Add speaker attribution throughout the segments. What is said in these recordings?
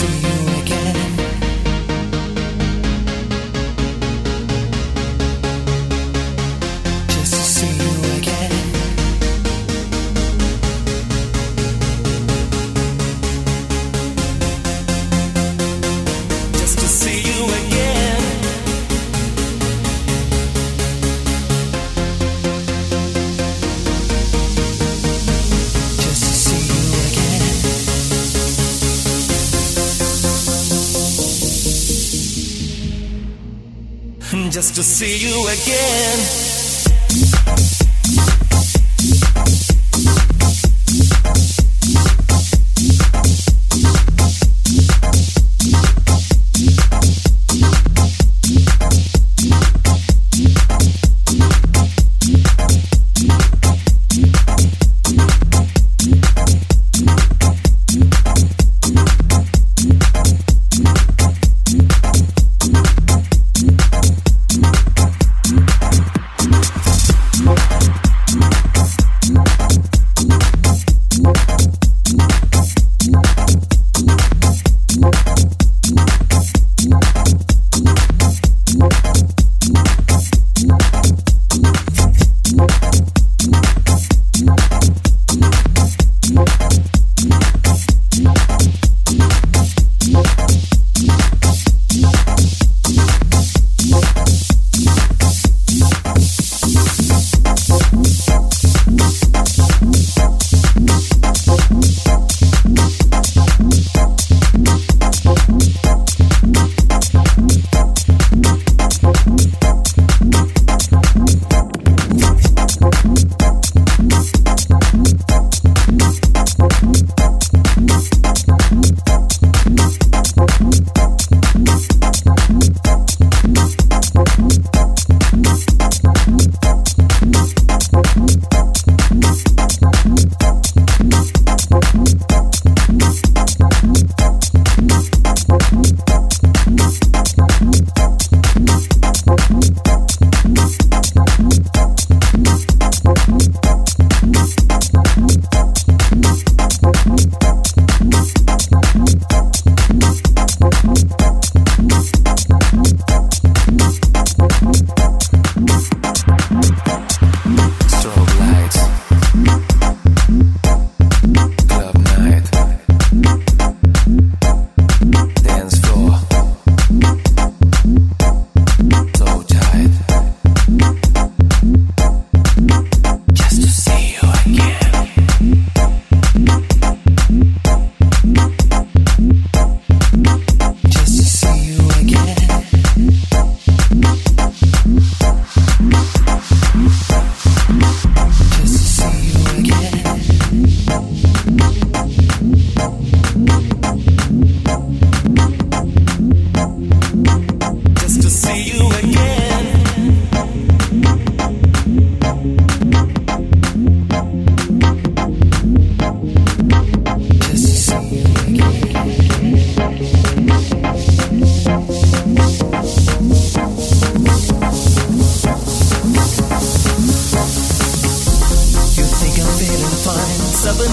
Speaker 1: see just to see you again.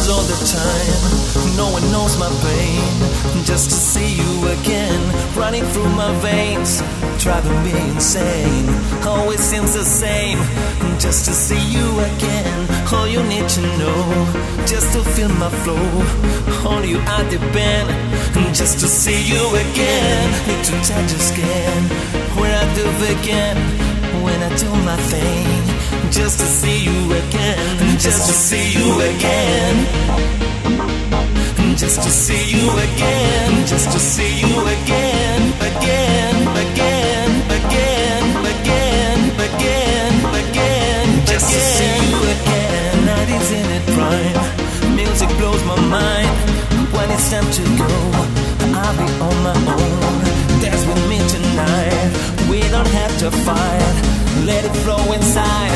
Speaker 1: all the time. No one knows my pain. Just to see you again, running through my veins, driving me insane. Always seems the same. Just to see you again, all you need to know. Just to feel my flow, on you I depend. Just to see you again, need to touch your skin. Where I do begin when I do my thing, just to see you again, just to see you again, just to see you again, just to see you again, again, again, again, again, again, again, just to see you again. Night is in it prime, music blows my mind. When it's time to go, I'll be on my own. To find. Let it flow inside,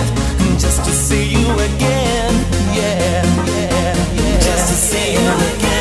Speaker 1: just to see you again. Yeah, yeah, yeah. Just to see you again.